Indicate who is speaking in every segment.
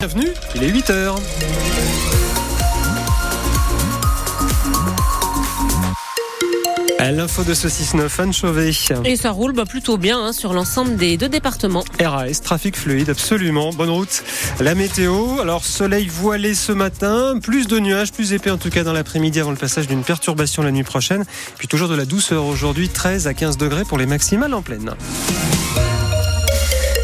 Speaker 1: Bienvenue, il est 8h. L'info de ce 6-9, Anne Chauvet.
Speaker 2: Et ça roule bah, plutôt bien hein, sur l'ensemble des deux départements.
Speaker 1: RAS, trafic fluide, absolument. Bonne route. La météo, alors soleil voilé ce matin, plus de nuages, plus épais en tout cas dans l'après-midi avant le passage d'une perturbation la nuit prochaine. Puis toujours de la douceur aujourd'hui, 13 à 15 degrés pour les maximales en pleine.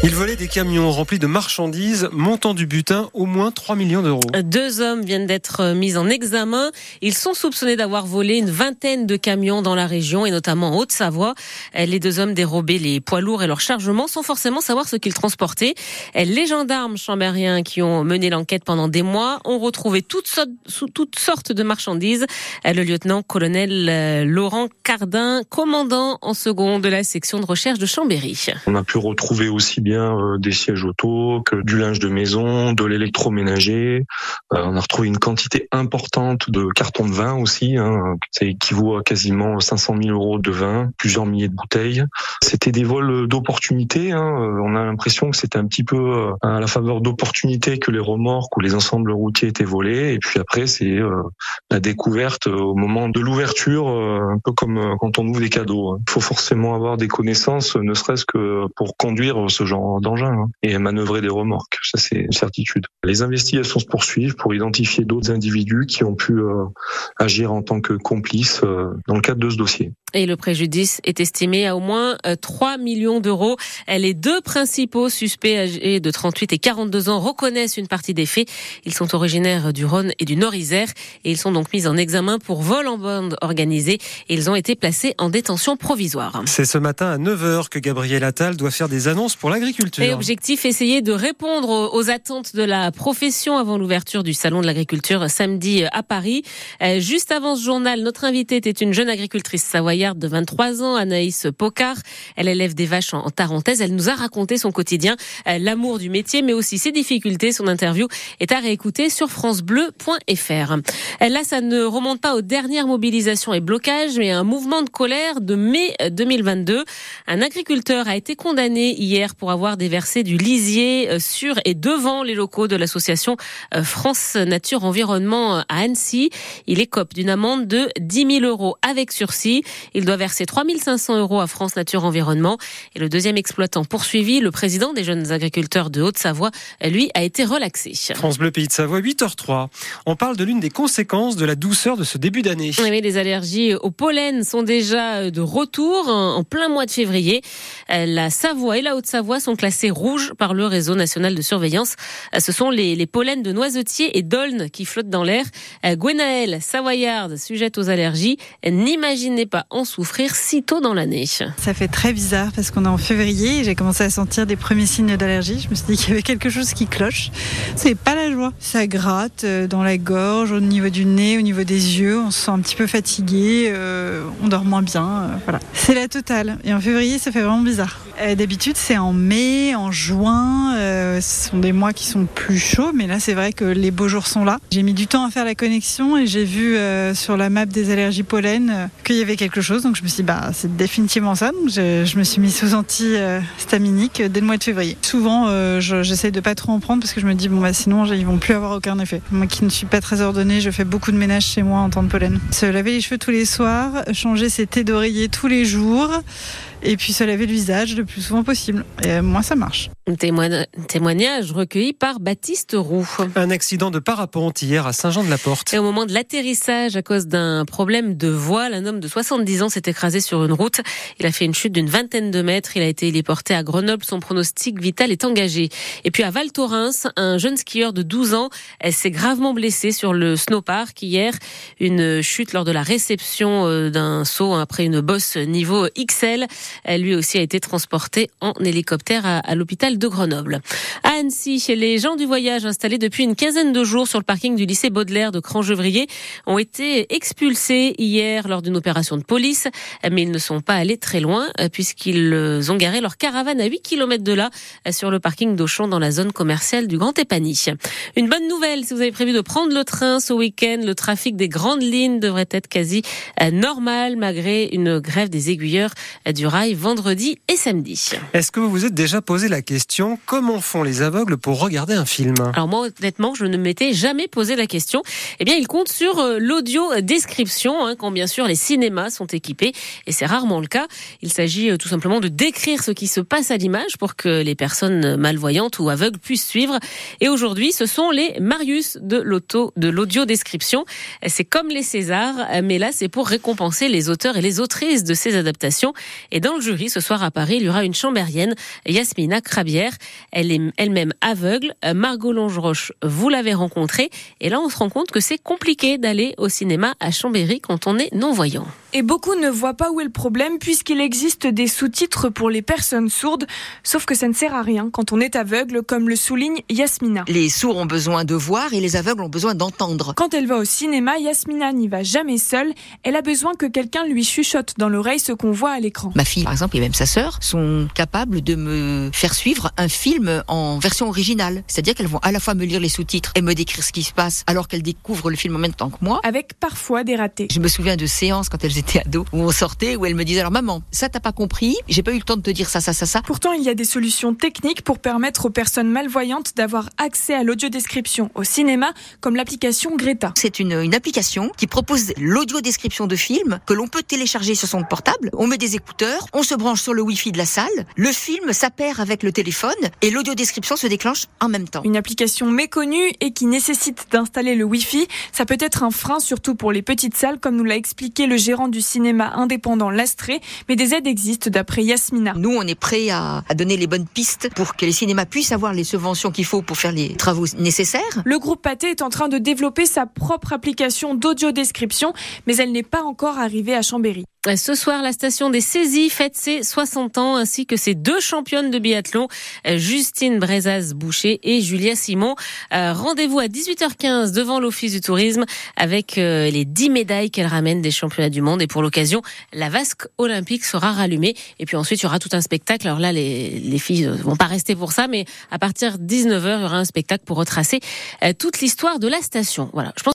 Speaker 1: Il volait des camions remplis de marchandises, montant du butin au moins 3 millions d'euros.
Speaker 2: Deux hommes viennent d'être mis en examen. Ils sont soupçonnés d'avoir volé une vingtaine de camions dans la région et notamment en Haute-Savoie. Les deux hommes dérobaient les poids lourds et leur chargement sans forcément savoir ce qu'ils transportaient. Les gendarmes chambériens qui ont mené l'enquête pendant des mois ont retrouvé toutes sortes, toutes sortes de marchandises. Le lieutenant-colonel euh, Laurent Cardin, commandant en second de la section de recherche de Chambéry.
Speaker 3: On a pu retrouver aussi bien euh, des sièges auto que du linge de maison, de l'électroménager. Euh, on a retrouvé une quantité importante de cartons de vin aussi. Hein, ça équivaut à quasiment 500 000 euros de vin, plusieurs milliers de bouteilles. C'était des vols d'opportunité. Hein. Euh, on a l'impression que c'était un petit peu à la faveur d'opportunité que les remorques ou les ensembles routiers étaient volés. Et puis après, c'est la découverte au moment de l'ouverture, un peu comme quand on ouvre des cadeaux. Hein. Il faut forcément avoir des connaissances, ne serait-ce que pour conduire ce genre d'engin hein, et manœuvrer des remorques. Ça, c'est une certitude. Les investigations se poursuivent pour identifier d'autres individus qui ont pu euh, agir en tant que complices euh, dans le cadre de ce dossier.
Speaker 2: Et le préjudice est estimé à au moins 3 euh, millions d'euros. Les deux principaux suspects âgés de 38 et 42 ans reconnaissent une partie des faits. Ils sont originaires du Rhône et du Nord-Isère et ils sont donc mis en examen pour vol en bande organisée et ils ont été placés en détention provisoire.
Speaker 1: C'est ce matin à 9h que Gabriel Attal doit faire des annonces pour l'agriculture.
Speaker 2: Et objectif, essayer de répondre aux attentes de la profession avant l'ouverture du Salon de l'agriculture samedi à Paris. Euh, juste avant ce journal, notre invitée était une jeune agricultrice savoyarde de 23 ans, Anaïs Pocard. Elle élève des vaches en Tarentaise. Elle nous a raconté son quotidien, euh, l'amour du métier, mais aussi ses difficultés. Son interview est à réécouter sur francebleu.fr. Euh, là, ça ne remonte pas aux dernières mobilisations et blocages, mais à un mouvement de colère de mai 2022. Un agriculteur a été condamné hier pour avoir déversé du lisier euh, sur et devant les locaux de l'association France Nature Environnement à Annecy. Il écope d'une amende de 10 000 euros avec sursis. Il doit verser 3 500 euros à France Nature Environnement. Et le deuxième exploitant poursuivi, le président des jeunes agriculteurs de Haute-Savoie, lui, a été relaxé.
Speaker 1: France Bleu Pays de Savoie, 8h03. On parle de l'une des conséquences de la douceur de ce début d'année.
Speaker 2: Oui, les allergies au pollen sont déjà de retour en plein mois de février. La Savoie et la Haute-Savoie sont classés rouges par le réseau national de surveillance. Euh, ce sont les, les pollens de noisetiers et d'aulne qui flottent dans l'air. Euh, Gwenaëlle, savoyarde, sujette aux allergies, n'imaginez pas en souffrir si tôt dans l'année.
Speaker 4: Ça fait très bizarre parce qu'on est en février et j'ai commencé à sentir des premiers signes d'allergie. Je me suis dit qu'il y avait quelque chose qui cloche. C'est pas la joie. Ça gratte euh, dans la gorge, au niveau du nez, au niveau des yeux. On se sent un petit peu fatigué, on dort moins bien. voilà. C'est la totale. Et en février, ça fait vraiment bizarre. D'habitude, c'est en mai, en juin. Euh, ce sont des mois qui sont plus chauds, mais là c'est vrai que les beaux jours sont là. J'ai mis du temps à faire la connexion et j'ai vu euh, sur la map des allergies pollen euh, qu'il y avait quelque chose. Donc je me suis dit, bah, c'est définitivement ça. Donc je, me suis mis sous anti-staminique dès le mois de février. Souvent, j'essaie de pas trop en prendre parce que je me dis, bon, bah, sinon ils vont plus avoir aucun effet. Moi qui ne suis pas très ordonnée, je fais beaucoup de ménage chez moi en temps de pollen. Se laver les cheveux tous les soirs, changer ses thés d'oreiller tous les jours et puis se laver le visage le plus souvent possible. Et moi, ça marche.
Speaker 2: Témoignage recueilli par Baptiste Roux.
Speaker 1: Un accident de parapente hier à Saint-Jean-de-la-Porte.
Speaker 2: Et au moment de l'atterrissage, à cause d'un problème de voile, un homme de 70 ans s'est écrasé sur une route. Il a fait une chute d'une vingtaine de mètres. Il a été héliporté à Grenoble. Son pronostic vital est engagé. Et puis à Val Thorens, un jeune skieur de 12 ans s'est gravement blessé sur le snowpark hier. Une chute lors de la réception euh, d'un saut après une bosse niveau XL. Lui aussi a été transporté en hélicoptère à l'hôpital de Grenoble. À Annecy, les gens du voyage installés depuis une quinzaine de jours sur le parking du lycée Baudelaire de Crangevrier ont été expulsés hier lors d'une opération de police, mais ils ne sont pas allés très loin puisqu'ils ont garé leur caravane à 8 km de là sur le parking d'Auchan dans la zone commerciale du Grand Épany. Une bonne nouvelle, si vous avez prévu de prendre le train ce week-end, le trafic des grandes lignes devrait être quasi normal malgré une grève des aiguilleurs du rail vendredi et samedi.
Speaker 1: Est-ce que vous vous êtes déjà posé la question comment font les aveugles pour regarder un film?
Speaker 2: Alors moi, honnêtement, je ne m'étais jamais posé la question. Eh bien, ils comptent sur euh, l'audio description, hein, quand bien sûr les cinémas sont équipés, et c'est rarement le cas. Il s'agit euh, tout simplement de décrire ce qui se passe à l'image pour que les personnes malvoyantes ou aveugles puissent suivre. Et aujourd'hui, ce sont les Marius de l'auto, de l'audio description. C'est comme les Césars, mais là, c'est pour récompenser les auteurs et les autrices de ces adaptations. Et dans le jury, ce soir à Paris, il y aura une chambérienne, Yasmina Crabière. Elle est elle-même aveugle. Margot Longeroche, vous l'avez rencontrée. Et là, on se rend compte que c'est compliqué d'aller au cinéma à Chambéry quand on est non-voyant.
Speaker 5: Et beaucoup ne voient pas où est le problème puisqu'il existe des sous-titres pour les personnes sourdes. Sauf que ça ne sert à rien quand on est aveugle, comme le souligne Yasmina.
Speaker 6: Les sourds ont besoin de voir et les aveugles ont besoin d'entendre.
Speaker 5: Quand elle va au cinéma, Yasmina n'y va jamais seule. Elle a besoin que quelqu'un lui chuchote dans l'oreille ce qu'on voit à l'écran.
Speaker 6: Ma fille, par exemple, et même sa sœur, sont capables de me faire suivre un film en version originale. C'est-à-dire qu'elles vont à la fois me lire les sous-titres et me décrire ce qui se passe alors qu'elles découvrent le film en même temps que moi.
Speaker 5: Avec parfois des ratés.
Speaker 6: Je me souviens de séances quand elles étaient ados où on sortait, où elles me disaient alors maman, ça t'as pas compris, j'ai pas eu le temps de te dire ça, ça, ça, ça.
Speaker 5: Pourtant, il y a des solutions techniques pour permettre aux personnes malvoyantes d'avoir accès à l'audiodescription au cinéma, comme l'application Greta.
Speaker 6: C'est une, une application qui propose l'audio-description de films que l'on peut télécharger sur son portable. On met des écouteurs, on se branche sur le Wi-Fi de la salle, le film s'appare avec le téléphone et l'audio-description se déclenche en même temps.
Speaker 5: Une application méconnue et qui nécessite d'installer le Wi-Fi, ça peut être un frein surtout pour les petites salles, comme nous l'a expliqué le gérant du cinéma indépendant Lastré, mais des aides existent d'après Yasmina.
Speaker 6: Nous, on est prêts à, à donner les bonnes pistes pour que les cinémas puissent avoir les subventions qu'il faut pour faire les travaux nécessaires.
Speaker 5: Le groupe Pathé est en train de développer sa propre application d'audio-description, mais elle n'est pas encore arrivée à Chambéry.
Speaker 2: Ce soir, la station des saisies fête ses 60 ans ainsi que ses deux championnes de biathlon, Justine Brezaz-Boucher et Julia Simon. Euh, Rendez-vous à 18h15 devant l'Office du tourisme avec euh, les 10 médailles qu'elle ramène des championnats du monde. Et pour l'occasion, la vasque olympique sera rallumée. Et puis ensuite, il y aura tout un spectacle. Alors là, les, les filles vont pas rester pour ça, mais à partir de 19h, il y aura un spectacle pour retracer euh, toute l'histoire de la station. Voilà. Je pense